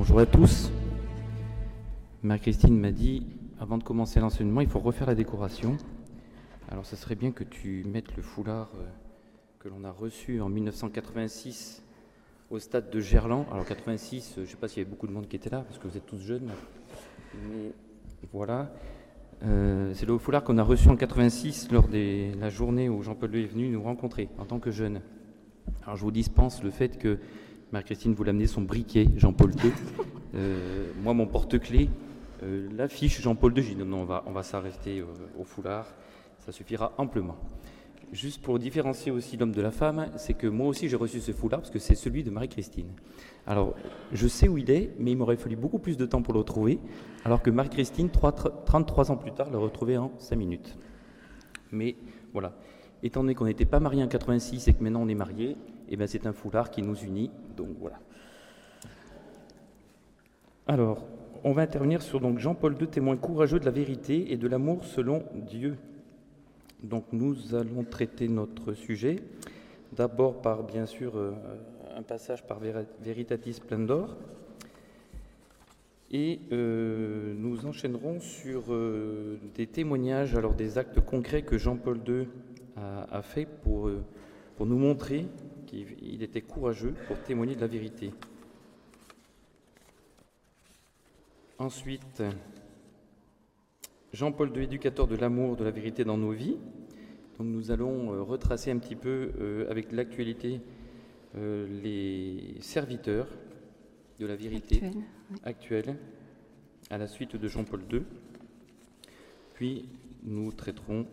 bonjour à tous. Marie-Christine m'a dit, avant de commencer l'enseignement, il faut refaire la décoration. Alors, ce serait bien que tu mettes le foulard euh, que l'on a reçu en 1986 au stade de Gerland. Alors, 86, euh, je ne sais pas s'il y avait beaucoup de monde qui était là, parce que vous êtes tous jeunes. Mais voilà. Euh, c'est le foulard qu'on a reçu en 86 lors de la journée où Jean-Paul II est venu nous rencontrer en tant que jeune. Alors, je vous dispense le fait que Marie-Christine voulait amener son briquet, Jean-Paul II. moi, mon porte-clés. l'affiche Jean-Paul II, j'ai dit non, non, on va, on va s'arrêter au foulard ça suffira amplement. Juste pour différencier aussi l'homme de la femme, c'est que moi aussi j'ai reçu ce foulard parce que c'est celui de Marie-Christine. Alors, je sais où il est, mais il m'aurait fallu beaucoup plus de temps pour le retrouver, alors que Marie-Christine, 33 ans plus tard, l'a retrouvé en 5 minutes. Mais voilà, étant donné qu'on n'était pas mariés en 86 et que maintenant on est mariés, eh ben c'est un foulard qui nous unit, donc voilà. Alors, on va intervenir sur Jean-Paul II, témoin courageux de la vérité et de l'amour selon Dieu. Donc nous allons traiter notre sujet, d'abord par bien sûr euh, un passage par Veritatis Splendor, et euh, nous enchaînerons sur euh, des témoignages, alors des actes concrets que Jean-Paul II a, a fait pour nous montrer qu'il était courageux pour témoigner de la vérité. Ensuite, Jean-Paul II, éducateur de l'amour, de la vérité dans nos vies. Donc nous allons euh, retracer un petit peu euh, avec l'actualité euh, les serviteurs de la vérité actuelle à la suite de Jean-Paul II. Puis nous traiterons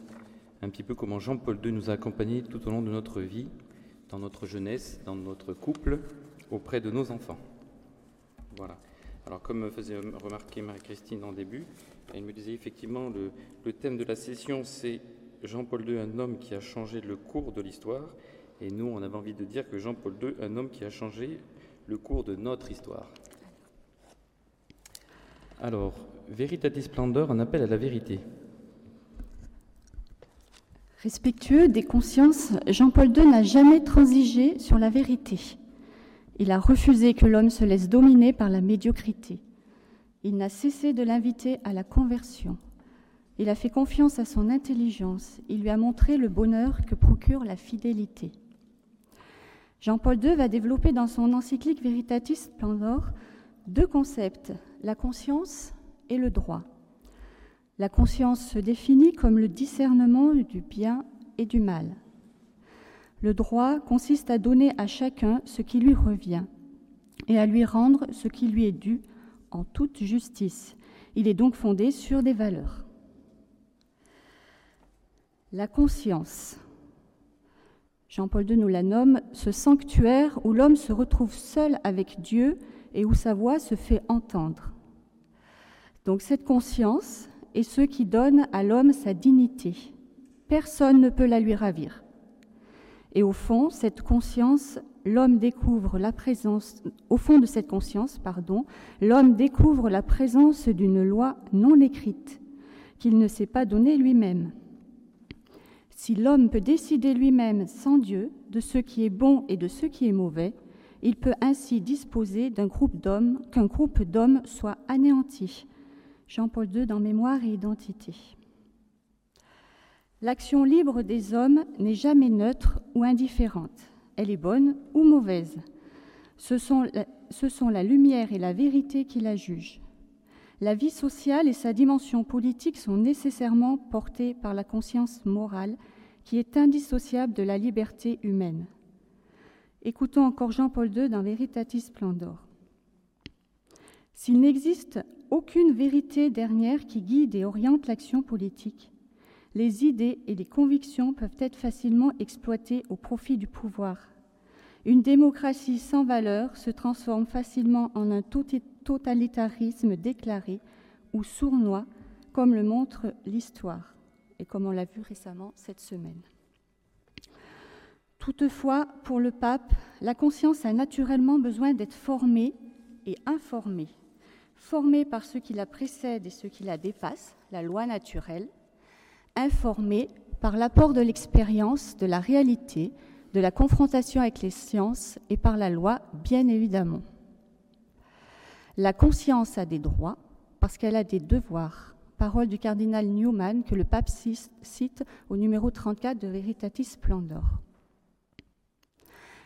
un petit peu comment Jean-Paul II nous a accompagnés tout au long de notre vie, dans notre jeunesse, dans notre couple, auprès de nos enfants. Voilà. Alors comme faisait remarquer Marie-Christine en début, elle me disait effectivement, le, thème de la session, c'est Jean-Paul II, un homme qui a changé le cours de l'histoire. Et nous, on avait envie de dire que Jean-Paul II, un homme qui a changé le cours de notre histoire. Alors, Veritatis Splendor, un appel à la vérité. Respectueux des consciences, Jean-Paul II n'a jamais transigé sur la vérité. Il a refusé que l'homme se laisse dominer par la médiocrité. Il n'a cessé de l'inviter à la conversion. Il a fait confiance à son intelligence. Il lui a montré le bonheur que procure la fidélité. Jean-Paul II va développer dans son encyclique Veritatis Splendor deux concepts, la conscience et le droit. La conscience se définit comme le discernement du bien et du mal. Le droit consiste à donner à chacun ce qui lui revient et à lui rendre ce qui lui est dû en toute justice. Il est donc fondé sur des valeurs. La conscience. Jean-Paul II nous la nomme ce sanctuaire où l'homme se retrouve seul avec Dieu et où sa voix se fait entendre. Donc cette conscience est ce qui donne à l'homme sa dignité. Personne ne peut la lui ravir. Et au fond, cette conscience l'homme découvre la présence, au fond de cette conscience, pardon, l'homme découvre la présence d'une loi non écrite qu'il ne s'est pas donnée lui-même. Si l'homme peut décider lui-même sans Dieu de ce qui est bon et de ce qui est mauvais, il peut ainsi disposer d'un groupe d'hommes, qu'un groupe d'hommes soit anéanti. Jean-Paul II dans Mémoire et Identité. L'action libre des hommes n'est jamais neutre ou indifférente elle est bonne ou mauvaise. Ce sont, la, lumière et la vérité qui la jugent. La vie sociale et sa dimension politique sont nécessairement portées par la conscience morale qui est indissociable de la liberté humaine. Écoutons encore Jean-Paul II dans Veritatis Splendor. S'il n'existe aucune vérité dernière qui guide et oriente l'action politique, les idées et les convictions peuvent être facilement exploitées au profit du pouvoir. Une démocratie sans valeur se transforme facilement en un totalitarisme déclaré ou sournois, comme le montre l'histoire et comme on l'a vu récemment cette semaine. Toutefois, pour le pape, la conscience a naturellement besoin d'être formée et informée. Formée par ce qui la précède et ce qui la dépasse, la loi naturelle, informé par l'apport de l'expérience, de la réalité, de la confrontation avec les sciences et par la loi, bien évidemment. La conscience a des droits parce qu'elle a des devoirs. Parole du cardinal Newman que le pape cite au numéro 34 de Veritatis Splendor.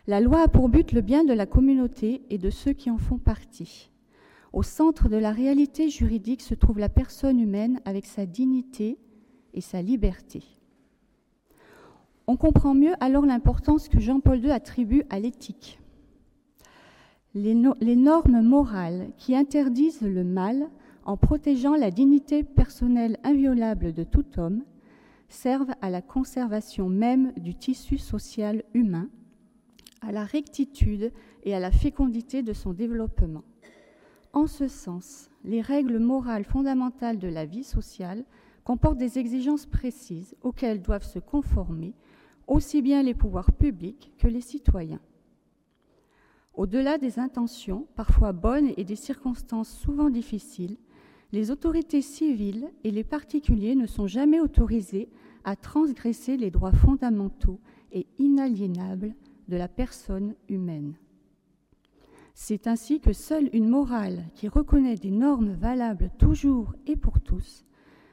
La loi a pour but le bien de la communauté et de ceux qui en font partie. Au centre de la réalité juridique se trouve la personne humaine avec sa dignité et sa liberté. On comprend mieux alors l'importance que Jean-Paul II attribue à l'éthique. Les, les, normes morales qui interdisent le mal en protégeant la dignité personnelle inviolable de tout homme servent à la conservation même du tissu social humain, à la rectitude et à la fécondité de son développement. En ce sens, les règles morales fondamentales de la vie sociale comportent des exigences précises auxquelles doivent se conformer aussi bien les pouvoirs publics que les citoyens. Au-delà des intentions, parfois bonnes, et des circonstances souvent difficiles, les autorités civiles et les particuliers ne sont jamais autorisés à transgresser les droits fondamentaux et inaliénables de la personne humaine. C'est ainsi que seule une morale qui reconnaît des normes valables toujours et pour tous,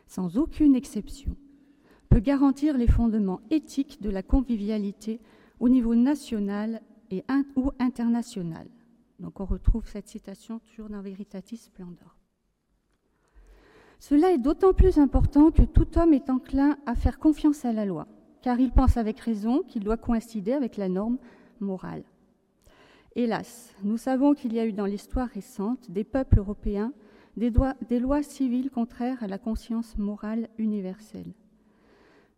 sans aucune exception, peut garantir les fondements éthiques de la convivialité au niveau national ou international. Donc on retrouve cette citation toujours dans Veritatis Splendor. Cela est d'autant plus important que tout homme est enclin à faire confiance à la loi, car il pense avec raison qu'il doit coïncider avec la norme morale. Hélas, nous savons qu'il y a eu dans l'histoire récente des peuples européens des, lois civiles contraires à la conscience morale universelle.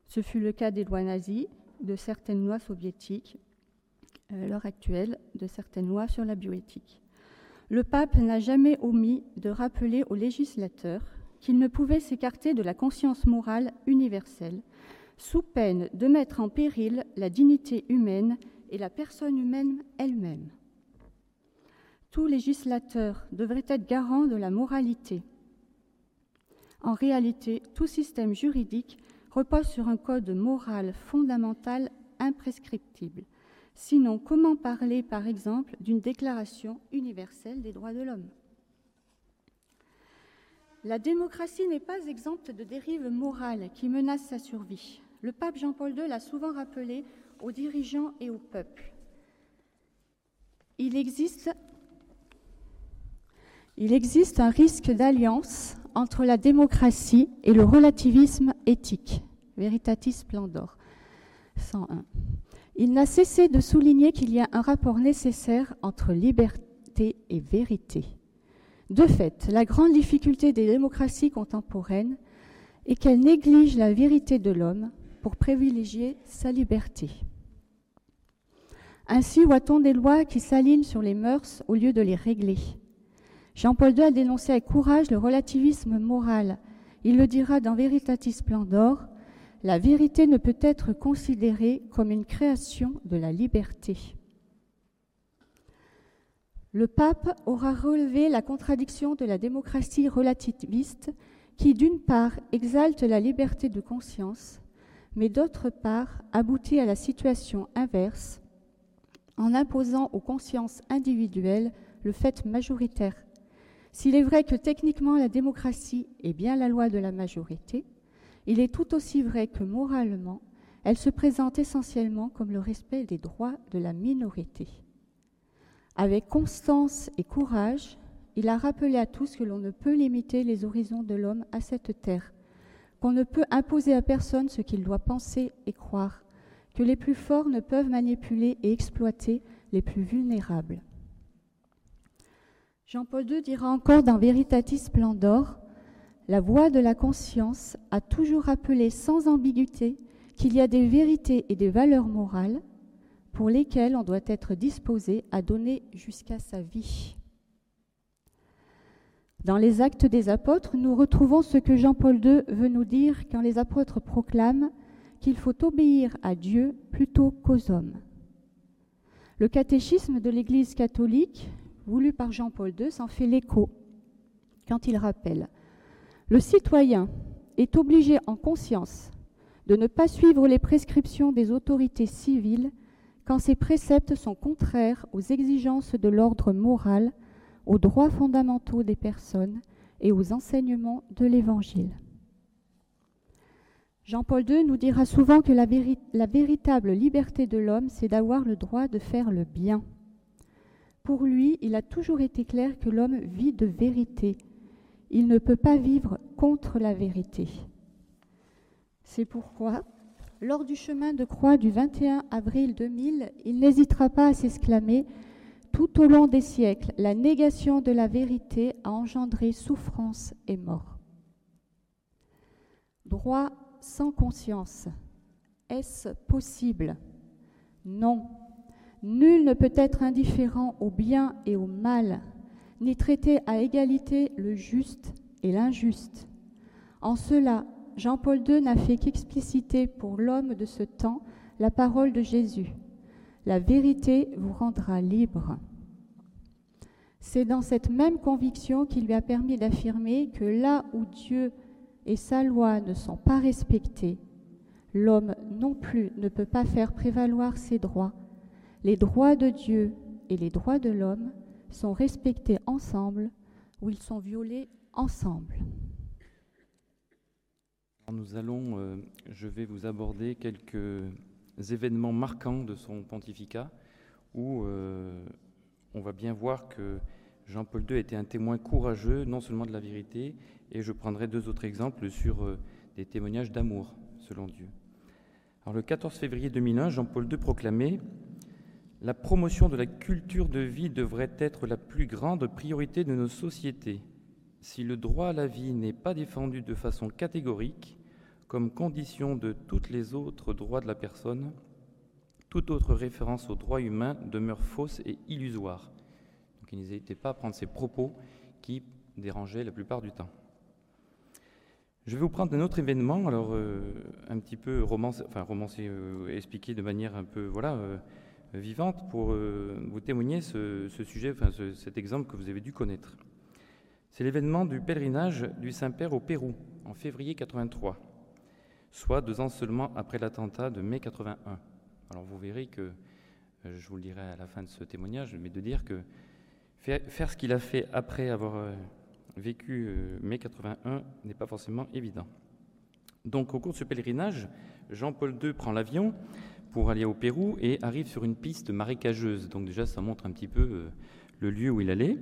Ce fut le cas des lois nazies, de certaines lois soviétiques, à l'heure actuelle, de certaines lois sur la bioéthique. Le pape n'a jamais omis de rappeler aux législateurs qu'il ne pouvait s'écarter de la conscience morale universelle, sous peine de mettre en péril la dignité humaine et la personne humaine elle-même. Tout législateur devrait être garant de la moralité. En réalité, tout système juridique repose sur un code moral fondamental imprescriptible. Sinon, comment parler, par exemple, d'une déclaration universelle des droits de l'homme? La démocratie n'est pas exempte de dérives morales qui menacent sa survie. Le pape Jean-Paul II l'a souvent rappelé aux dirigeants et au peuple. Il existe, il existe un risque d'alliance entre la démocratie et le relativisme éthique. Veritatis Splendor 101. Il n'a cessé de souligner qu'il y a un rapport nécessaire entre liberté et vérité. De fait, la grande difficulté des démocraties contemporaines est qu'elles négligent la vérité de l'homme pour privilégier sa liberté. Ainsi voit-on des lois qui s'alignent sur les mœurs au lieu de les régler. Jean-Paul II a dénoncé avec courage le relativisme moral. Il le dira dans Veritatis Splendor, la vérité ne peut être considérée comme une création de la liberté. Le pape aura relevé la contradiction de la démocratie relativiste qui, d'une part, exalte la liberté de conscience, mais d'autre part, aboutit à la situation inverse en imposant aux consciences individuelles le fait majoritaire s'il est vrai que techniquement la démocratie est bien la loi de la majorité, il est tout aussi vrai que moralement, elle se présente essentiellement comme le respect des droits de la minorité. Avec constance et courage, il a rappelé à tous que l'on ne peut limiter les horizons de l'homme à cette terre, qu'on ne peut imposer à personne ce qu'il doit penser et croire, que les plus forts ne peuvent manipuler et exploiter les plus vulnérables. Jean-Paul II dira encore dans Veritatis Splendor La voix de la conscience a toujours rappelé sans ambiguïté qu'il y a des vérités et des valeurs morales pour lesquelles on doit être disposé à donner jusqu'à sa vie. Dans les actes des apôtres, nous retrouvons ce que Jean-Paul II veut nous dire quand les apôtres proclament qu'il faut obéir à Dieu plutôt qu'aux hommes. Le catéchisme de l'Église catholique voulu par Jean-Paul II s'en fait l'écho quand il rappelle Le citoyen est obligé en conscience de ne pas suivre les prescriptions des autorités civiles quand ces préceptes sont contraires aux exigences de l'ordre moral, aux droits fondamentaux des personnes et aux enseignements de l'Évangile. Jean-Paul II nous dira souvent que la, la véritable liberté de l'homme, c'est d'avoir le droit de faire le bien. Pour lui, il a toujours été clair que l'homme vit de vérité. Il ne peut pas vivre contre la vérité. C'est pourquoi, lors du chemin de croix du 21 avril 2000, il n'hésitera pas à s'exclamer Tout au long des siècles, la négation de la vérité a engendré souffrance et mort. Droit sans conscience. Est-ce possible? Non. Nul ne peut être indifférent au bien et au mal, ni traiter à égalité le juste et l'injuste. En cela, Jean-Paul II n'a fait qu'expliciter pour l'homme de ce temps la parole de Jésus. La vérité vous rendra libre. C'est dans cette même conviction qu'il lui a permis d'affirmer que là où Dieu et sa loi ne sont pas respectés, l'homme non plus ne peut pas faire prévaloir ses droits. Les droits de Dieu et les droits de l'homme sont respectés ensemble ou ils sont violés ensemble. Nous allons, euh, je vais vous aborder quelques événements marquants de son pontificat où euh, on va bien voir que Jean-Paul II était un témoin courageux, non seulement de la vérité, et je prendrai deux autres exemples sur euh, des témoignages d'amour, selon Dieu. Alors, le 14 février 2001, Jean-Paul II proclamait La promotion de la culture de vie devrait être la plus grande priorité de nos sociétés. Si le droit à la vie n'est pas défendu de façon catégorique, comme condition de tous les autres droits de la personne, toute autre référence aux droits humains demeure fausse et illusoire. Donc il pas à prendre ces propos qui dérangeaient la plupart du temps. Je vais vous prendre un autre événement, alors euh, un petit peu romancé, enfin romancé, euh, expliqué de manière un peu voilà euh, vivante pour vous témoigner ce, sujet, enfin cet exemple que vous avez dû connaître. C'est l'événement du pèlerinage du Saint-Père au Pérou en février 83, soit deux ans seulement après l'attentat de mai 81. Alors vous verrez que, je vous le dirai à la fin de ce témoignage, mais de dire que faire, ce qu'il a fait après avoir vécu euh, mai 81 n'est pas forcément évident. Donc au cours de ce pèlerinage, Jean-Paul II prend l'avion pour aller au Pérou et arrive sur une piste marécageuse. Donc déjà ça montre un petit peu euh, le lieu où il allait.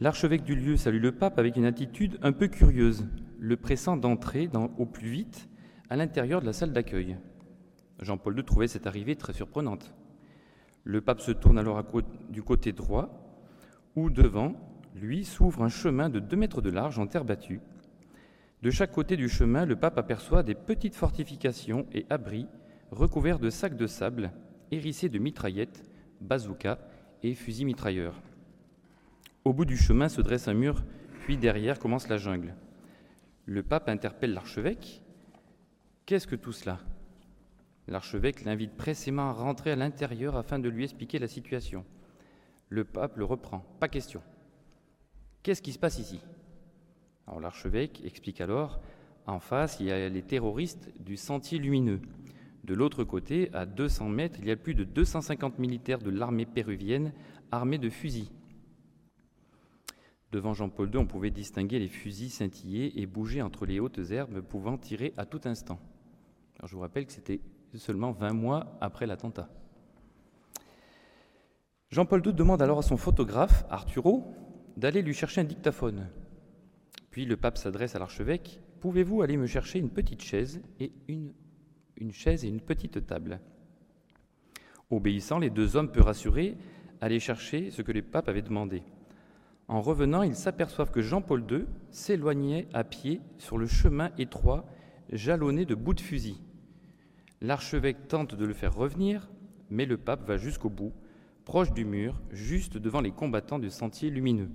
L'archevêque du lieu salue le pape avec une attitude un peu curieuse, le pressant d'entrer au plus vite à l'intérieur de la salle d'accueil. Jean-Paul II trouvait cette arrivée très surprenante. Le pape se tourne alors du côté droit, où devant, lui, s'ouvre un chemin de deux mètres de large en terre battue. De chaque côté du chemin, le pape aperçoit des petites fortifications et abris recouverts de sacs de sable, hérissés de mitraillettes, bazookas et fusils mitrailleurs. Au bout du chemin se dresse un mur, puis derrière commence la jungle. Le pape interpelle l'archevêque. Qu'est-ce que tout cela? L'archevêque l'invite pressément à rentrer à l'intérieur afin de lui expliquer la situation. Le pape le reprend. Pas question. Qu'est-ce qui se passe ici? L'archevêque explique alors, en face, il y a les terroristes du sentier lumineux. De l'autre côté, à 200 mètres, il y a plus de 250 militaires de l'armée péruvienne armés de fusils. Devant Jean-Paul II, on pouvait distinguer les fusils scintiller et bouger entre les hautes herbes, pouvant tirer à tout instant. Je vous rappelle que c'était seulement 20 mois après l'attentat. Jean-Paul II demande alors à son photographe, Arturo, d'aller lui chercher un dictaphone. Puis le pape s'adresse à l'archevêque Pouvez-vous aller me chercher une petite chaise et une, chaise et une petite table? Obéissant, les deux hommes, peu rassurés, allaient chercher ce que le pape avait demandé. En revenant, ils s'aperçoivent que Jean-Paul II s'éloignait à pied sur le chemin étroit, jalonné de bouts de fusil. L'archevêque tente de le faire revenir, mais le pape va jusqu'au bout proche du mur, juste devant les combattants du sentier lumineux.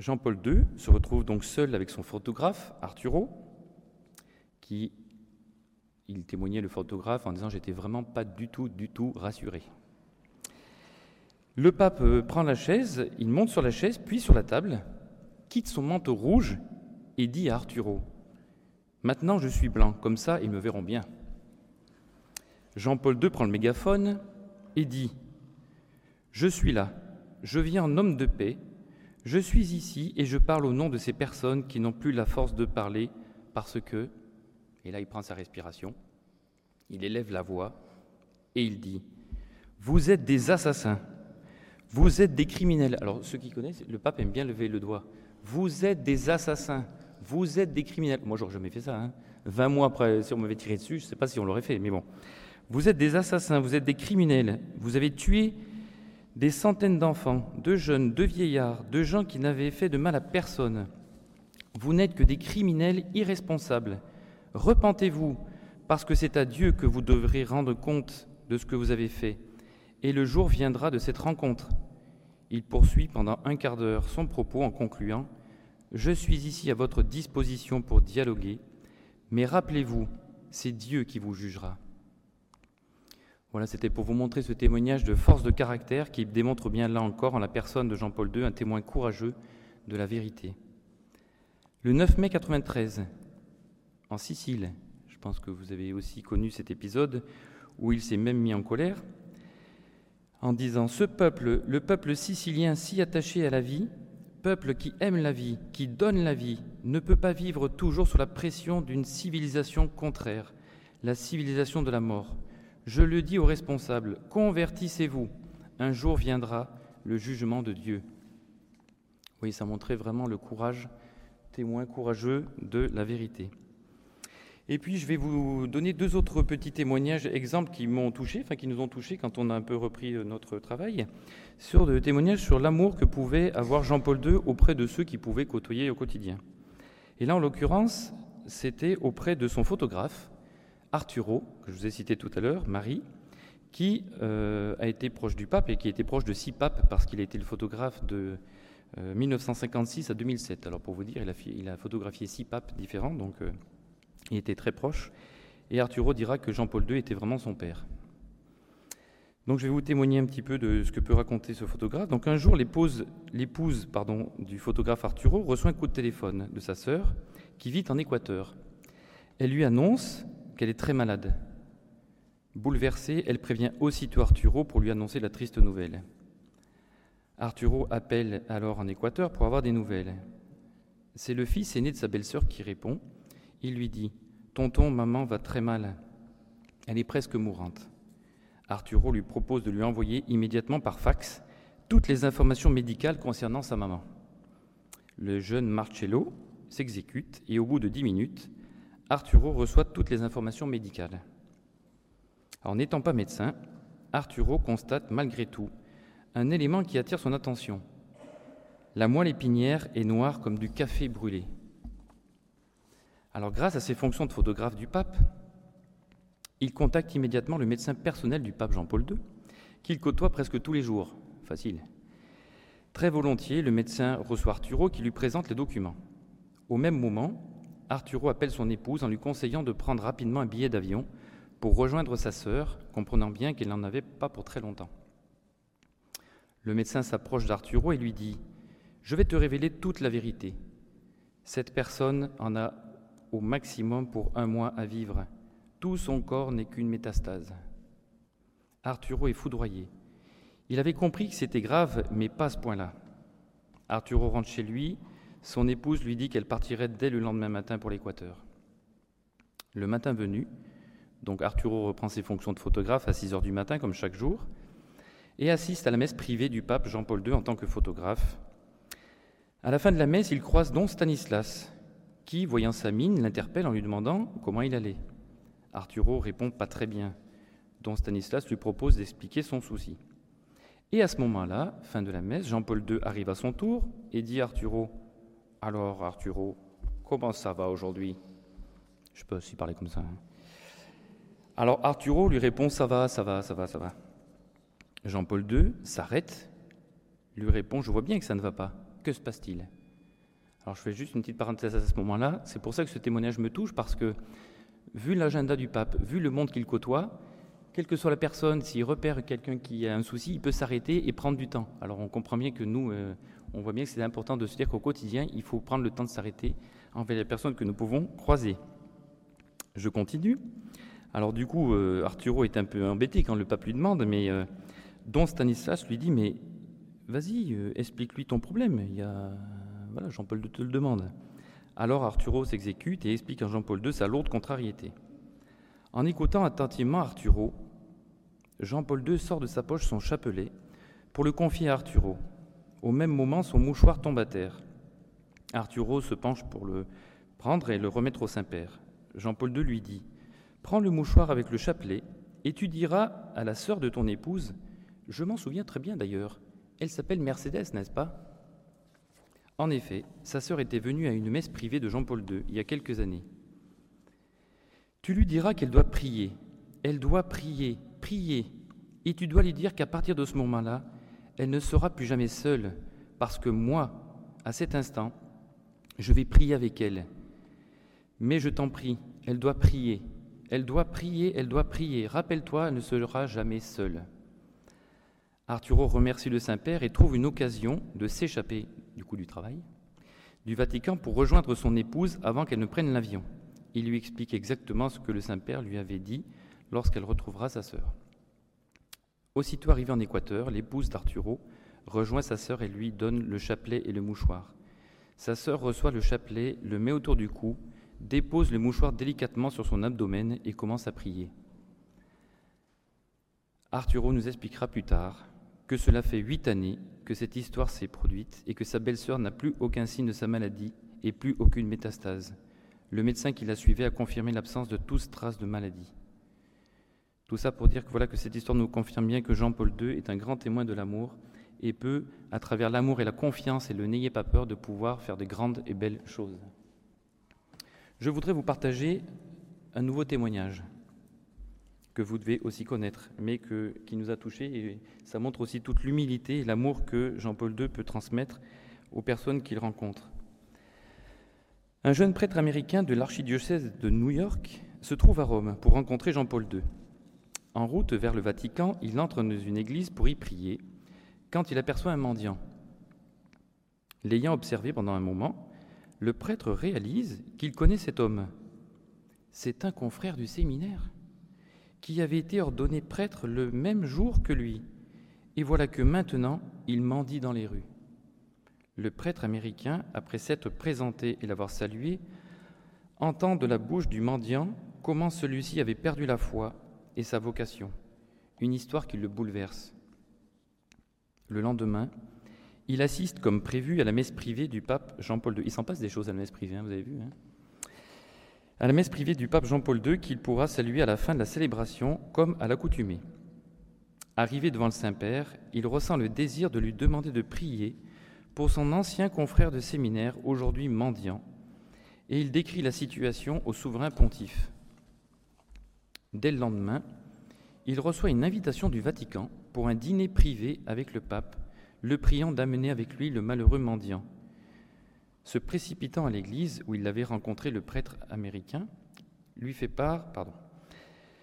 Jean-Paul II se retrouve donc seul avec son photographe, Arturo, qui, il témoignait le photographe en disant J'étais vraiment pas du tout, du tout rassuré. Le pape euh, prend la chaise, il monte sur la chaise, puis sur la table, quitte son manteau rouge et dit à Arturo Maintenant je suis blanc, comme ça ils me verront bien. Jean-Paul II prend le mégaphone et dit Je suis là, je viens en homme de paix, je suis ici et je parle au nom de ces personnes qui n'ont plus la force de parler parce que, et là il prend sa respiration, il élève la voix et il dit, vous êtes des assassins, vous êtes des criminels. Alors ceux qui connaissent, le pape aime bien lever le doigt. Vous êtes des assassins, vous êtes des criminels. Moi j'aurais jamais fait ça. Hein. 20 mois après, si on m'avait tiré dessus, je ne sais pas si on l'aurait fait, mais bon. Vous êtes des assassins, vous êtes des criminels, vous avez tué des centaines d'enfants, de jeunes, de vieillards, de gens qui n'avaient fait de mal à personne. Vous n'êtes que des criminels irresponsables. Repentez-vous, parce que c'est à Dieu que vous devrez rendre compte de ce que vous avez fait. Et le jour viendra de cette rencontre. Il poursuit pendant un quart d'heure son propos en concluant Je suis ici à votre disposition pour dialoguer, mais rappelez-vous, c'est Dieu qui vous jugera. Voilà, c'était pour vous montrer ce témoignage de force de caractère qui démontre bien là encore en la personne de Jean-Paul II un témoin courageux de la vérité. Le 9 mai 93, en Sicile, je pense que vous avez aussi connu cet épisode où il s'est même mis en colère en disant Ce peuple, le peuple sicilien si attaché à la vie, peuple qui aime la vie, qui donne la vie, ne peut pas vivre toujours sous la pression d'une civilisation contraire, la civilisation de la mort. Je le dis aux responsables, convertissez-vous. Un jour viendra le jugement de Dieu. Oui, ça montrait vraiment le courage, témoin courageux de la vérité. Et puis, je vais vous donner deux autres petits témoignages, exemples qui m'ont touché, enfin qui nous ont touchés quand on a un peu repris euh, notre travail, sur des témoignages sur l'amour que pouvait avoir Jean-Paul II auprès de ceux qui pouvaient côtoyer au quotidien. Et là, en l'occurrence, c'était auprès de son photographe, Arturo, que je vous ai cité tout à l'heure, Marie, qui euh, a été proche du pape et qui était proche de six papes parce qu'il a été le photographe de 1956 euh, à 2007. Alors pour vous dire, il a, photographié six papes différents, donc euh, il était très proche. Et Arturo dira que Jean-Paul II était vraiment son père. Donc je vais vous témoigner un petit peu de ce que peut raconter ce photographe. Donc un jour, l'épouse, du photographe Arturo reçoit un coup de téléphone de sa sœur qui vit en Équateur. Elle lui annonce qu'elle est très malade. Bouleversée, elle prévient aussitôt Arturo pour lui annoncer la triste nouvelle. Arturo appelle alors en Équateur pour avoir des nouvelles. C'est le fils aîné de sa belle-sœur qui répond. Il lui dit Tonton, maman va très mal. Elle est presque mourante. Arturo lui propose de lui envoyer immédiatement par fax toutes les informations médicales concernant sa maman. Le jeune Marcello s'exécute et au bout de dix minutes, Arturo reçoit toutes les informations médicales. En n'étant pas médecin, Arturo constate malgré tout un élément qui attire son attention. La moelle épinière est noire comme du café brûlé. Alors grâce à ses fonctions de photographe du pape, il contacte immédiatement le médecin personnel du pape Jean-Paul II, qu'il côtoie presque tous les jours. Facile. Très volontiers, le médecin reçoit Arturo qui lui présente les documents. Au même moment, Arturo appelle son épouse en lui conseillant de prendre rapidement un billet d'avion pour rejoindre sa sœur, comprenant bien qu'elle n'en avait pas pour très longtemps. Le médecin s'approche d'Arturo et lui dit Je vais te révéler toute la vérité. Cette personne en a au maximum pour un mois à vivre. Tout son corps n'est qu'une métastase. Arturo est foudroyé. Il avait compris que c'était grave, mais pas à ce point-là. Arturo rentre chez lui, son épouse lui dit qu'elle partirait dès le lendemain matin pour l'Équateur. Le matin venu, donc Arturo reprend ses fonctions de photographe à 6 heures du matin, comme chaque jour, et assiste à la messe privée du pape Jean-Paul II en tant que photographe. À la fin de la messe, il croise Don Stanislas, qui, voyant sa mine, l'interpelle en lui demandant comment il allait. Arturo répond pas très bien. Don Stanislas lui propose d'expliquer son souci. Et à ce moment-là, fin de la messe, Jean-Paul II arrive à son tour et dit à Arturo alors, Arturo, comment ça va aujourd'hui? Je peux aussi parler comme ça. Hein. Alors, Arturo lui répond Ça va, ça va, ça va, ça va. Jean-Paul II s'arrête, lui répond Je vois bien que ça ne va pas. Que se passe-t-il? Alors, je fais juste une petite parenthèse à ce moment-là. C'est pour ça que ce témoignage me touche, parce que, vu l'agenda du pape, vu le monde qu'il côtoie, quelle que soit la personne, s'il repère quelqu'un qui a un souci, il peut s'arrêter et prendre du temps. Alors, on comprend bien que nous, euh, on voit bien que c'est important de se dire qu'au quotidien, il faut prendre le temps de s'arrêter envers les personnes que nous pouvons croiser. Je continue. Alors du coup, euh, Arturo est un peu embêté quand le pape lui demande, mais euh, Don Stanislas lui dit, mais Vas-y, explique-lui ton problème. Il y voilà, Jean-Paul II te le demande. Alors Arturo s'exécute et explique à Jean-Paul II sa lourde contrariété. En écoutant attentivement Arturo, Jean-Paul II sort de sa poche son chapelet pour le confier à Arturo. Au même moment, son mouchoir tombe à terre. Arturo se penche pour le prendre et le remettre au Saint-Père. Jean-Paul II lui dit Prends le mouchoir avec le chapelet et tu diras à la sœur de ton épouse Je m'en souviens très bien d'ailleurs. Elle s'appelle Mercedes, n'est-ce pas? En effet, sa sœur était venue à une messe privée de Jean-Paul II il y a quelques années. Tu lui diras qu'elle doit prier. Elle doit prier, prier. Et tu dois lui dire qu'à partir de ce moment-là, elle ne sera plus jamais seule, parce que moi, à cet instant, je vais prier avec elle. Mais je t'en prie, elle doit prier. Elle doit prier, elle doit prier. Rappelle-toi, elle ne sera jamais seule. Arturo remercie le Saint-Père et trouve une occasion de s'échapper du coup du travail du Vatican pour rejoindre son épouse avant qu'elle ne prenne l'avion. Il lui explique exactement ce que le Saint-Père lui avait dit lorsqu'elle retrouvera sa sœur. Aussitôt arrivée en Équateur, l'épouse d'Arturo rejoint sa sœur et lui donne le chapelet et le mouchoir. Sa sœur reçoit le chapelet, le met autour du cou, dépose le mouchoir délicatement sur son abdomen et commence à prier. Arturo nous expliquera plus tard que cela fait huit années que cette histoire s'est produite et que sa belle-sœur n'a plus aucun signe de sa maladie et plus aucune métastase. Le médecin qui la suivait a confirmé l'absence de toute trace de maladie. Tout ça pour dire que voilà que cette histoire nous confirme bien que Jean-Paul II est un grand témoin de l'amour et peut, à travers l'amour et la confiance et le n'ayez pas peur, de pouvoir faire de grandes et belles choses. Je voudrais vous partager un nouveau témoignage que vous devez aussi connaître, mais qui nous a touchés, et ça montre aussi toute l'humilité et l'amour que Jean-Paul II peut transmettre aux personnes qu'il rencontre. Un jeune prêtre américain de l'archidiocèse de New York se trouve à Rome pour rencontrer Jean-Paul II. En route vers le Vatican, il entre dans une église pour y prier quand il aperçoit un mendiant. L'ayant observé pendant un moment, le prêtre réalise qu'il connaît cet homme. C'est un confrère du séminaire qui avait été ordonné prêtre le même jour que lui. Et voilà que maintenant, il mendie dans les rues. Le prêtre américain, après s'être présenté et l'avoir salué, entend de la bouche du mendiant comment celui-ci avait perdu la foi et sa vocation, une histoire qui le bouleverse. Le lendemain, il assiste comme prévu à la messe privée du pape Jean-Paul II. Il s'en passe des choses à la messe privée, hein, vous avez vu. Hein à la messe privée du pape Jean-Paul II qu'il pourra saluer à la fin de la célébration comme à l'accoutumée. Arrivé devant le Saint-Père, il ressent le désir de lui demander de prier pour son ancien confrère de séminaire, aujourd'hui mendiant, et il décrit la situation au souverain pontife. Dès le lendemain, il reçoit une invitation du Vatican pour un dîner privé avec le pape, le priant d'amener avec lui le malheureux mendiant. Se précipitant à l'église où il avait rencontré le prêtre américain, lui fait part, pardon.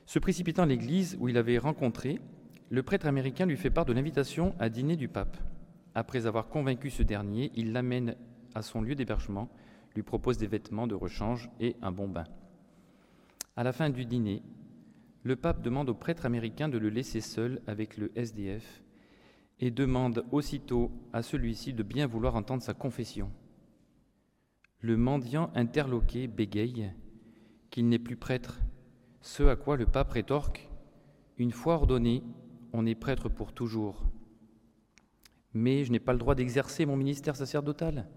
Se précipitant à l'église où il avait rencontré, le prêtre américain lui fait part de l'invitation à dîner du pape. Après avoir convaincu ce dernier, il l'amène à son lieu d'hébergement, lui propose des vêtements de rechange et un bon bain. À la fin du dîner, le pape demande au prêtre américain de le laisser seul avec le SDF et demande aussitôt à celui-ci de bien vouloir entendre sa confession. Le mendiant interloqué bégaye qu'il n'est plus prêtre, ce à quoi le pape rétorque Une fois ordonné, on est prêtre pour toujours. Mais je n'ai pas le droit d'exercer mon ministère sacerdotal,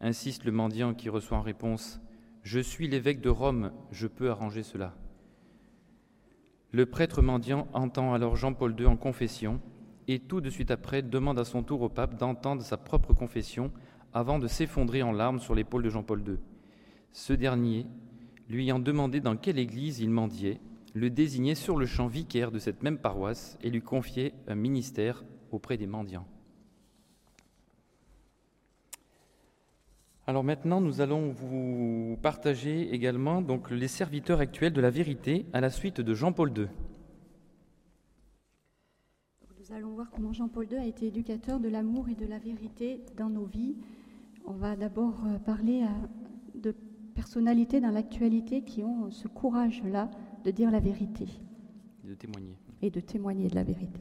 insiste le mendiant qui reçoit en réponse Je suis l'évêque de Rome, je peux arranger cela. Le prêtre mendiant entend alors Jean-Paul II en confession et tout de suite après demande à son tour au pape d'entendre sa propre confession avant de s'effondrer en larmes sur l'épaule de Jean-Paul II. Ce dernier, lui ayant demandé dans quelle église il mendiait, le désignait sur le champ vicaire de cette même paroisse et lui confiait un ministère auprès des mendiants. Alors maintenant, nous allons vous partager également donc, les serviteurs actuels de la vérité à la suite de Jean-Paul II. Nous allons voir comment Jean-Paul II a été éducateur de l'amour et de la vérité dans nos vies on va d'abord euh, parler euh, de personnalités dans l'actualité qui ont ce courage-là de dire la vérité. Et de témoigner. Et de témoigner de la vérité.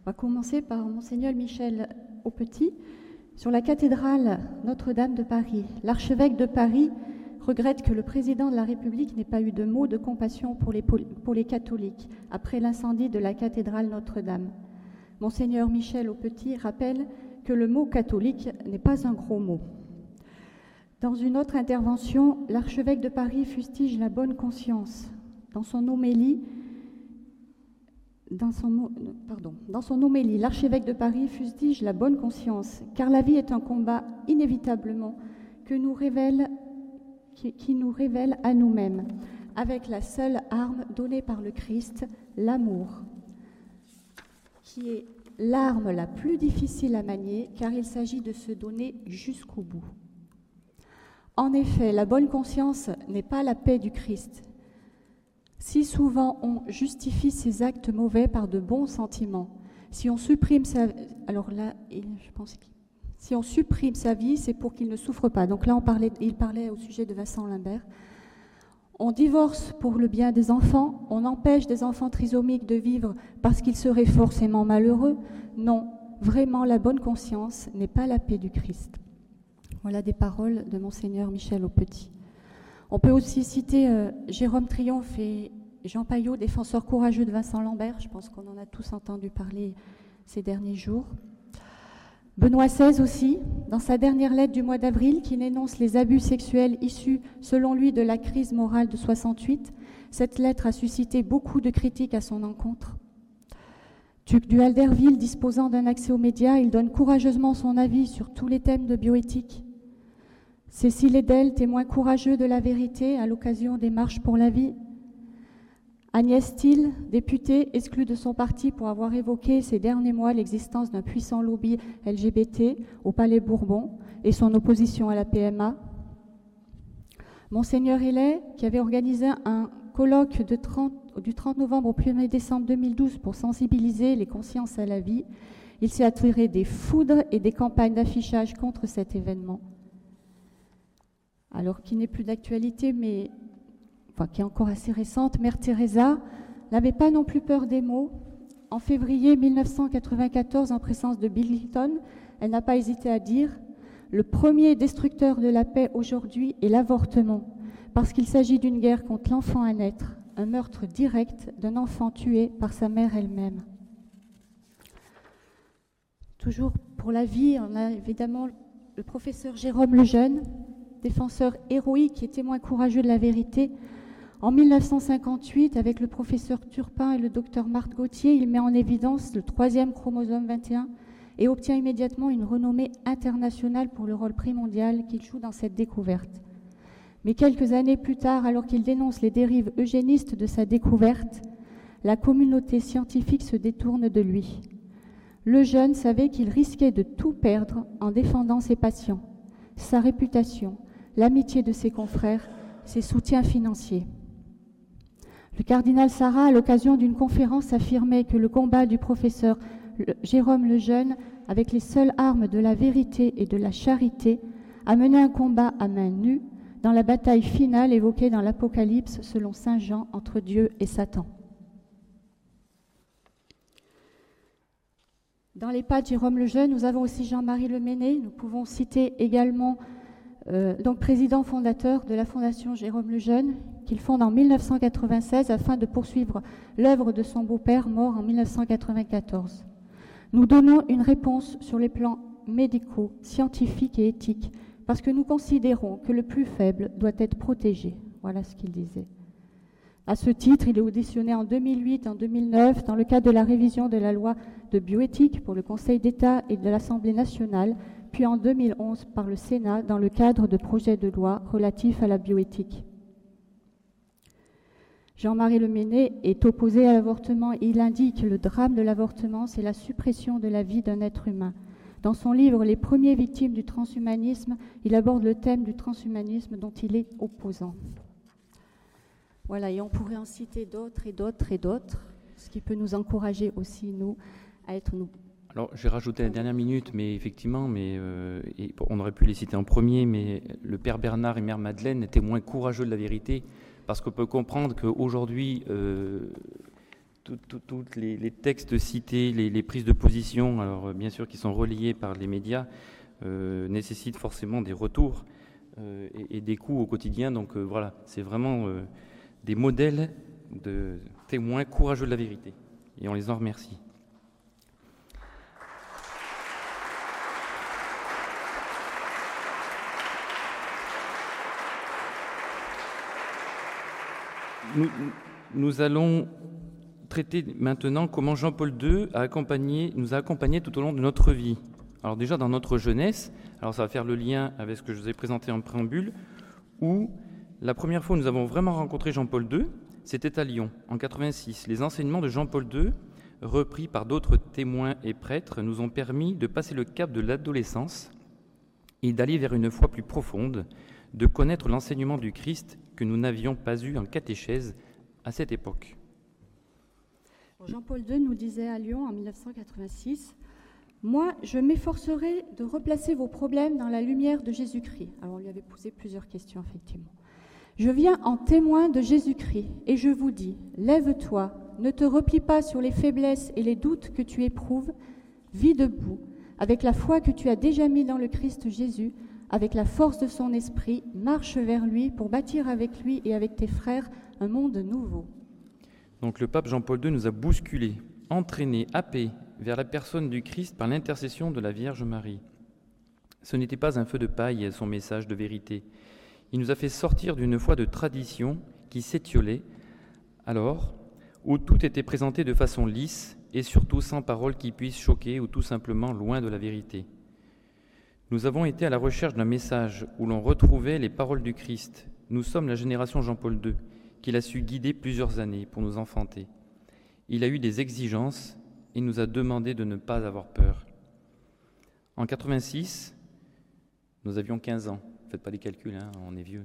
On va commencer par Monseigneur Michel au petit sur la cathédrale Notre-Dame de Paris. L'archevêque de Paris regrette que le président de la République n'ait pas eu de mot de compassion pour les, pour les catholiques après l'incendie de la cathédrale Notre-Dame. Monseigneur Michel Aupetit rappelle que le mot catholique n'est pas un gros mot. Dans une autre intervention, l'archevêque de Paris fustige la bonne conscience. Dans son homélie, dans son, pardon, dans homélie, l'archevêque de Paris fustige la bonne conscience, car la vie est un combat inévitablement qui nous révèle à nous-mêmes, avec la seule arme donnée par le Christ, l'amour, qui est l'arme la plus difficile à manier, car il s'agit de se donner jusqu'au bout. En effet, la bonne conscience n'est pas la paix du Christ, si souvent on justifie ses actes mauvais par de bons sentiments, si on supprime sa alors sa vie, c'est pour qu'il ne souffre pas. Donc là, on parlait, il parlait au sujet de Vincent Limbert. On divorce pour le bien des enfants, on empêche des enfants trisomiques de vivre parce qu'ils seraient forcément malheureux. Non, vraiment, la bonne conscience n'est pas la paix du Christ. Voilà des paroles de monseigneur Michel Aupetit. On peut aussi citer euh, Jérôme Triomphe et Jean Paillot, défenseurs courageux de Vincent Lambert. Je pense qu'on en a tous entendu parler ces derniers jours. Benoît XVI aussi, dans sa dernière lettre du mois d'avril, qui dénonce les abus sexuels issus, selon lui, de la crise morale de 68. Cette lettre a suscité beaucoup de critiques à son encontre. Duc du Alderville, disposant d'un accès aux médias, il donne courageusement son avis sur tous les thèmes de bioéthique. Cécile Edel, témoin courageux de la vérité à l'occasion des marches pour la vie. Agnès Thiel, députée, exclue de son parti pour avoir évoqué ces derniers mois l'existence d'un puissant lobby LGBT au Palais Bourbon et son opposition à la PMA. Monseigneur Hillet, qui avait organisé un colloque du 30 novembre au 1er décembre 2012 pour sensibiliser les consciences à la vie, il s'est attiré des foudres et des campagnes d'affichage contre cet événement alors qui n'est plus d'actualité, mais qui est encore assez récente, Mère Teresa n'avait pas non plus peur des mots. En février 1994, en présence de Bill Clinton, elle n'a pas hésité à dire Le premier destructeur de la paix aujourd'hui est l'avortement, parce qu'il s'agit d'une guerre contre l'enfant à naître, un meurtre direct d'un enfant tué par sa mère elle-même. Toujours pour la vie, on a évidemment le professeur Jérôme Lejeune, défenseur héroïque et témoin courageux de la vérité. En 1958, avec le professeur Turpin et le docteur Marthe Gauthier, il met en évidence le troisième chromosome 21 et obtient immédiatement une renommée internationale pour le rôle primordial qu'il joue dans cette découverte. Mais quelques années plus tard, alors qu'il dénonce les dérives eugénistes de sa découverte, la communauté scientifique se détourne de lui. Le jeune savait qu'il risquait de tout perdre en défendant ses patients, sa réputation, l'amitié de ses confrères, ses soutiens financiers. Le cardinal Sarah, à l'occasion d'une conférence, affirmait que le combat du professeur Jérôme le Jeune, avec les seules armes de la vérité et de la charité, a mené un combat à main nue dans la bataille finale évoquée dans l'Apocalypse selon Saint Jean entre Dieu et Satan. Dans les pas de Jérôme le Jeune, nous avons aussi Jean-Marie Le Méné. Nous pouvons citer également euh, donc président fondateur de la Fondation Jérôme Lejeune, qu'il fonde en 1996 afin de poursuivre l'œuvre de son beau-père mort en 1994. Nous donnons une réponse sur les plans médicaux, scientifiques et éthiques, parce que nous considérons que le plus faible doit être protégé. Voilà ce qu'il disait. À ce titre, il est auditionné en 2008 et en 2009 dans le cadre de la révision de la loi de bioéthique pour le Conseil d'État et de l'Assemblée nationale puis en 2011 par le Sénat dans le cadre de projets de loi relatifs à la bioéthique. Jean-Marie Leméné est opposé à l'avortement. Il indique que le drame de l'avortement, c'est la suppression de la vie d'un être humain. Dans son livre Les premières victimes du transhumanisme, il aborde le thème du transhumanisme dont il est opposant. Voilà, et on pourrait en citer d'autres et d'autres et d'autres, ce qui peut nous encourager aussi, nous, à être nous, alors, j'ai rajouté la dernière minute, mais effectivement, mais, euh, on aurait pu les citer en premier, mais le père Bernard et mère Madeleine étaient moins courageux de la vérité, parce qu'on peut comprendre qu'aujourd'hui, euh, tous les, textes cités, les, prises de position, alors bien sûr qui sont reliées par les médias, euh, nécessitent forcément des retours et, des coûts au quotidien. Donc voilà, c'est vraiment des modèles de témoins courageux de la vérité. Et on les en remercie. Nous allons traiter maintenant comment Jean-Paul II accompagné, nous a accompagnés tout au long de notre vie. Alors déjà dans notre jeunesse, alors ça va faire le lien avec ce que je vous ai présenté en préambule, où la première fois où nous avons vraiment rencontré Jean-Paul II, c'était à Lyon, en 86. Les enseignements de Jean-Paul II, repris par d'autres témoins et prêtres, nous ont permis de passer le cap de l'adolescence et d'aller vers une foi plus profonde, de connaître l'enseignement du Christ nous n'avions pas eu en catéchèse à cette époque. Jean-Paul II nous disait à Lyon en 1986 Moi, je m'efforcerai de replacer vos problèmes dans la lumière de Jésus-Christ. Alors, on lui avait posé plusieurs questions, effectivement. Je viens en témoin de Jésus-Christ et je vous dis Lève-toi, ne te replie pas sur les faiblesses et les doutes que tu éprouves, vis debout, avec la foi que tu as déjà mis dans le Christ Jésus, avec la force de son esprit, marche vers lui pour bâtir avec lui et avec tes frères un monde nouveau. Donc le pape Jean-Paul II nous a bousculés, entraînés, happés vers la personne du Christ par l'intercession de la Vierge Marie. Ce n'était pas un feu de paille son message de vérité. Il nous a fait sortir d'une foi de tradition qui s'étiolait, alors où tout était présenté de façon lisse et surtout sans paroles qui puissent choquer ou tout simplement loin de la vérité. Nous avons été à la recherche d'un message où l'on retrouvait les paroles du Christ. Nous sommes la génération Jean-Paul II qu'il a su guider plusieurs années pour nous enfanter. Il a eu des exigences et nous a demandé de ne pas avoir peur. En 86, nous avions 15 ans. Faites pas les calculs, hein, on est vieux.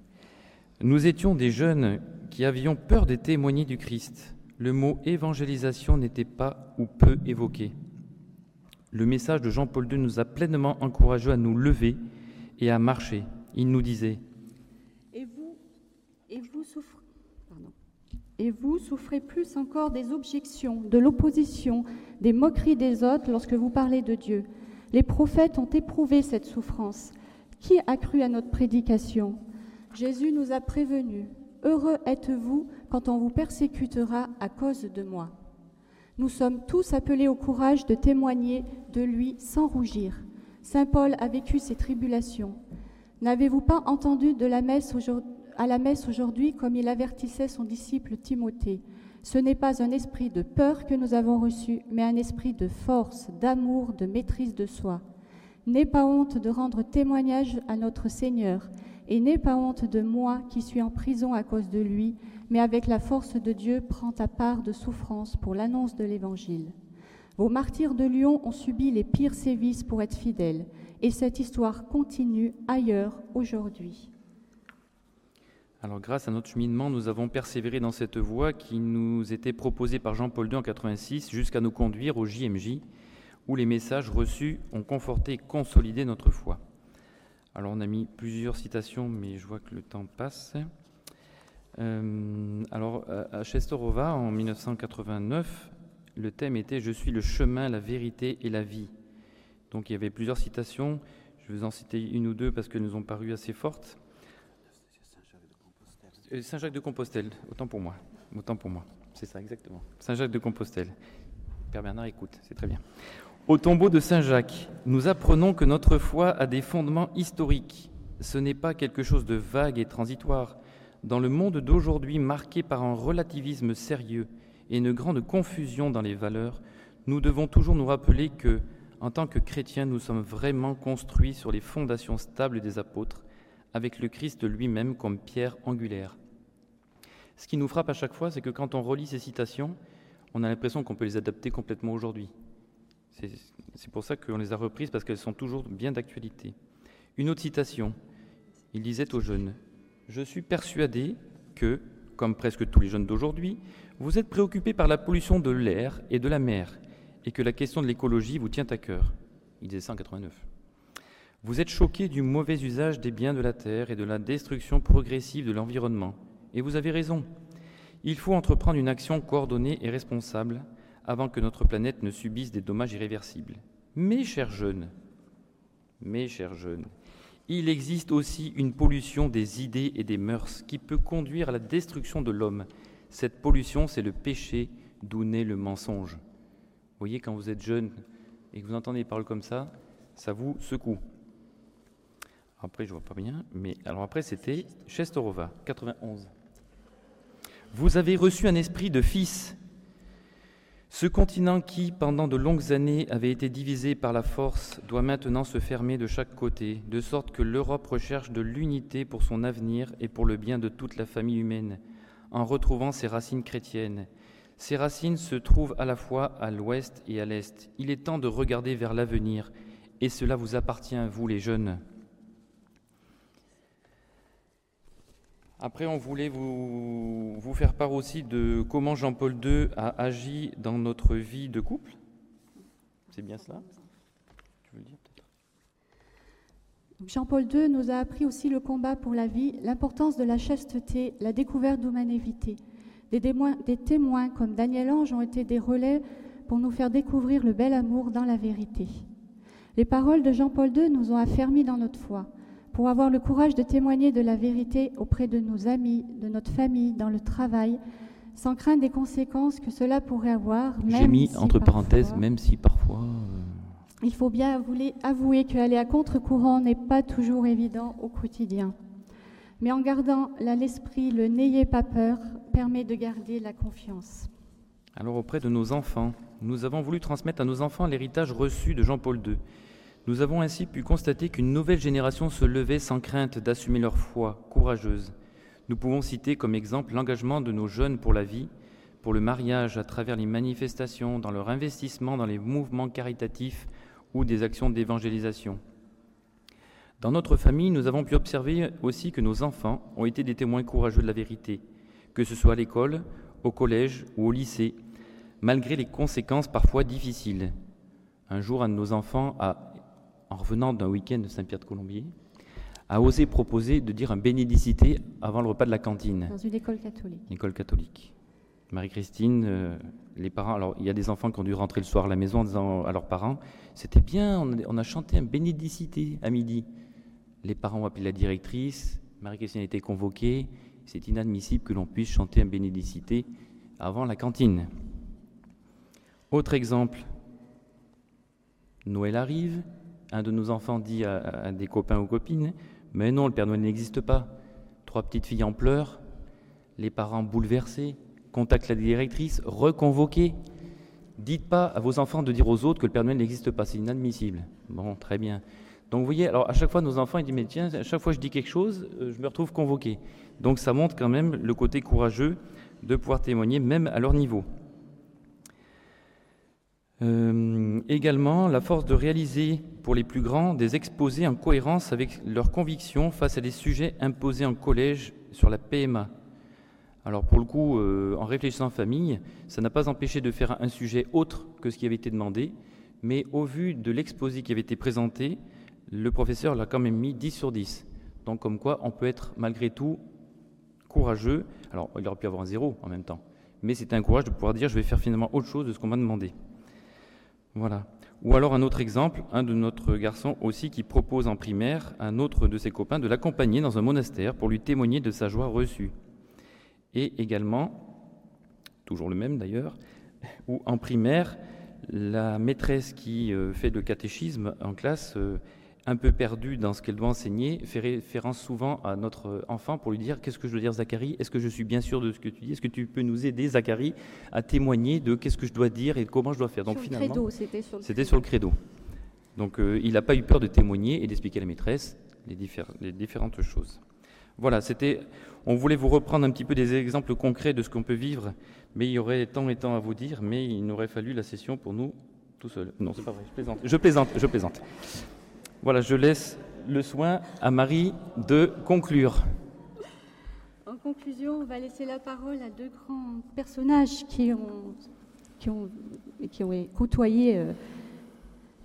Nous étions des jeunes qui avions peur de témoigner du Christ. Le mot évangélisation n'était pas ou peu évoqué. Le message de Jean-Paul II nous a pleinement encouragés à nous lever et à marcher. Il nous disait Et vous, et vous souffrez et vous souffrez plus encore des objections, de l'opposition, des moqueries des autres lorsque vous parlez de Dieu. Les prophètes ont éprouvé cette souffrance. Qui a cru à notre prédication? Jésus nous a prévenus. Heureux êtes-vous quand on vous persécutera à cause de moi. Nous sommes tous appelés au courage de témoigner de lui sans rougir. Saint Paul a vécu ces tribulations. N'avez-vous pas entendu à la messe aujourd'hui comme il avertissait son disciple Timothée? Ce n'est pas un esprit de peur que nous avons reçu, mais un esprit de force, d'amour, de maîtrise de soi. N'aie pas honte de rendre témoignage à notre Seigneur, et n'aie pas honte de moi qui suis en prison à cause de lui, mais avec la force de Dieu prends ta part de souffrance pour l'annonce de l'Évangile. Vos martyrs de Lyon ont subi les pires sévices pour être fidèles, et cette histoire continue ailleurs aujourd'hui. Alors grâce à notre cheminement, nous avons persévéré dans cette voie qui nous était proposée par Jean-Paul II en 86 jusqu'à nous conduire au JMJ, où les messages reçus ont conforté et consolidé notre foi. Alors on a mis plusieurs citations, mais je vois que le temps passe. Euh, alors à Chestorova, en 1989, le thème était Je suis le chemin, la vérité et la vie. Donc il y avait plusieurs citations. Je vais en citer une ou deux parce qu'elles nous ont paru assez fortes. Euh, Saint-Jacques de Compostelle, autant pour moi. Autant pour moi. C'est ça, exactement. Saint-Jacques de Compostelle. Père Bernard écoute, c'est très bien. Au tombeau de Saint-Jacques, nous apprenons que notre foi a des fondements historiques. Ce n'est pas quelque chose de vague et transitoire. Dans le monde d'aujourd'hui, marqué par un relativisme sérieux et une grande confusion dans les valeurs, nous devons toujours nous rappeler que, en tant que chrétiens, nous sommes vraiment construits sur les fondations stables des apôtres avec le Christ lui-même comme pierre angulaire. Ce qui nous frappe à chaque fois, c'est que quand on relit ces citations, on a l'impression qu'on peut les adapter complètement aujourd'hui. C'est pour ça qu'on les a reprises, parce qu'elles sont toujours bien d'actualité. Une autre citation, il disait aux jeunes, Je suis persuadé que, comme presque tous les jeunes d'aujourd'hui, vous êtes préoccupés par la pollution de l'air et de la mer, et que la question de l'écologie vous tient à cœur. Il disait ça en 89. Vous êtes choqués du mauvais usage des biens de la terre et de la destruction progressive de l'environnement. Et vous avez raison. Il faut entreprendre une action coordonnée et responsable avant que notre planète ne subisse des dommages irréversibles. Mes chers jeunes, mes chers jeunes, il existe aussi une pollution des idées et des mœurs qui peut conduire à la destruction de l'homme. Cette pollution, c'est le péché d'où naît le mensonge. Vous voyez, quand vous êtes jeune et que vous entendez des paroles comme ça, ça vous secoue. Après, je vois pas bien, mais alors après, c'était Chestorova, 91. Vous avez reçu un esprit de fils ce continent qui, pendant de longues années, avait été divisé par la force, doit maintenant se fermer de chaque côté, de sorte que l'Europe recherche de l'unité pour son avenir et pour le bien de toute la famille humaine, en retrouvant ses racines chrétiennes. Ces racines se trouvent à la fois à l'ouest et à l'est. Il est temps de regarder vers l'avenir, et cela vous appartient, vous les jeunes. Après, on voulait vous, vous, faire part aussi de comment Jean-Paul II a agi dans notre vie de couple. C'est bien cela? Jean-Paul II nous a appris aussi le combat pour la vie, l'importance de la chasteté, la découverte d'humanité. Des témoins, des témoins comme Daniel Ange ont été des relais pour nous faire découvrir le bel amour dans la vérité. Les paroles de Jean-Paul II nous ont affermis dans notre foi pour avoir le courage de témoigner de la vérité auprès de nos amis, de notre famille, dans le travail, sans craindre des conséquences que cela pourrait avoir. J'ai mis entre parenthèses, même si parfois. Euh, Il faut bien avouer, avouer qu'aller à contre-courant n'est pas toujours évident au quotidien. Mais en gardant là l'esprit, le n'ayez pas peur, permet de garder la confiance. Alors auprès de nos enfants, nous avons voulu transmettre à nos enfants l'héritage reçu de Jean-Paul II nous avons ainsi pu constater qu'une nouvelle génération se levait sans crainte d'assumer leur foi courageuse. Nous pouvons citer comme exemple l'engagement de nos jeunes pour la vie, pour le mariage à travers les manifestations, dans leur investissement dans les mouvements caritatifs ou des actions d'évangélisation. Dans notre famille, nous avons pu observer aussi que nos enfants ont été des témoins courageux de la vérité, que ce soit à l'école, au collège ou au lycée, malgré les conséquences parfois difficiles. Un jour, un de nos enfants a en revenant d'un week-end de Saint-Pierre-de-Colombier, a osé proposer de dire un bénédicité avant le repas de la cantine. Dans une école catholique. Une école catholique. Marie-Christine, euh, les parents, alors il y a des enfants qui ont dû rentrer le soir à la maison en disant à leurs parents, c'était bien, on a, chanté un bénédicité à midi. Les parents ont appelé la directrice, Marie-Christine a été convoquée, c'est inadmissible que l'on puisse chanter un bénédicité avant la cantine. Autre exemple, Noël arrive, un de nos enfants dit à, des copains ou copines Mais non, le Père Noël n'existe pas. Trois petites filles en pleurs, les parents bouleversés, contactent la directrice, reconvoqués. Dites pas à vos enfants de dire aux autres que le Père Noël n'existe pas, c'est inadmissible. Bon, très bien. Donc vous voyez, alors à chaque fois nos enfants ils disent mais tiens, à chaque fois je dis quelque chose, euh, je me retrouve convoqué. Donc ça montre quand même le côté courageux de pouvoir témoigner même à leur niveau. Euh, également, la force de réaliser pour les plus grands des exposés en cohérence avec leurs convictions face à des sujets imposés en collège sur la PMA. Alors pour le coup, euh, en réfléchissant en famille, ça n'a pas empêché de faire un sujet autre que ce qui avait été demandé, mais au vu de l'exposé qui avait été présenté, le professeur l'a quand même mis 10 sur 10. Donc comme quoi, on peut être malgré tout courageux. Alors il aurait pu avoir un zéro en même temps, mais c'était un courage de pouvoir dire je vais faire finalement autre chose de ce qu'on m'a demandé. Ou alors un autre exemple, un de notre garçon aussi qui propose en primaire à un autre de ses copains de l'accompagner dans un monastère pour lui témoigner de sa joie reçue. Et également, toujours le même d'ailleurs, où en primaire, la maîtresse qui euh, fait le catéchisme en classe euh, un peu perdu dans ce qu'elle doit enseigner, fait référence souvent à notre enfant pour lui dire Qu'est-ce que je dois dire, Zacharie? Est-ce que je suis bien sûr de ce que tu dis? Est-ce que tu peux nous aider, Zacharie, à témoigner de qu'est-ce que je dois dire et comment je dois faire? Donc, finalement, c'était sur, sur, le credo. Donc, euh, il n'a pas eu peur de témoigner et d'expliquer à la maîtresse les, les différentes choses. Voilà, c'était. On voulait vous reprendre un petit peu des exemples concrets de ce qu'on peut vivre, mais il y aurait tant et tant à vous dire, mais il n'aurait fallu la session pour nous tout seul. Non, c'est pas vrai, je plaisante. Je plaisante, je plaisante. Voilà, je laisse le soin à Marie de conclure. En conclusion, on va laisser la parole à deux grands personnages qui ont, qui ont, qui ont côtoyé euh,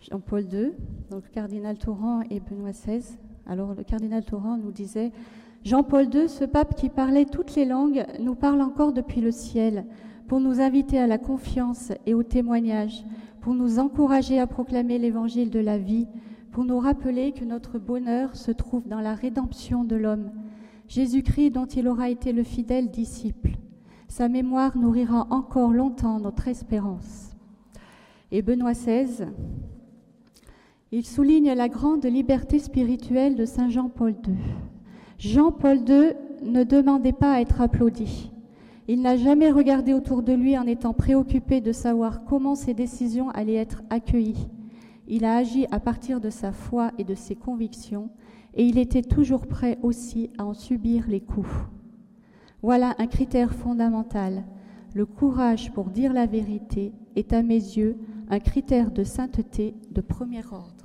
Jean-Paul II, donc le cardinal Torrent et Benoît XVI. Alors le cardinal Torrent nous disait Jean-Paul II, ce pape qui parlait toutes les langues, nous parle encore depuis le ciel pour nous inviter à la confiance et au témoignage, pour nous encourager à proclamer l'évangile de la vie, pour nous rappeler que notre bonheur se trouve dans la rédemption de l'homme, Jésus-Christ dont il aura été le fidèle disciple. Sa mémoire nourrira encore longtemps notre espérance. Et Benoît XVI, il souligne la grande liberté spirituelle de Saint Jean-Paul II. Jean-Paul II ne demandait pas à être applaudi. Il n'a jamais regardé autour de lui en étant préoccupé de savoir comment ses décisions allaient être accueillies. Il a agi à partir de sa foi et de ses convictions, et il était toujours prêt aussi à en subir les coups. Voilà un critère fondamental. Le courage pour dire la vérité est à mes yeux un critère de sainteté de premier ordre.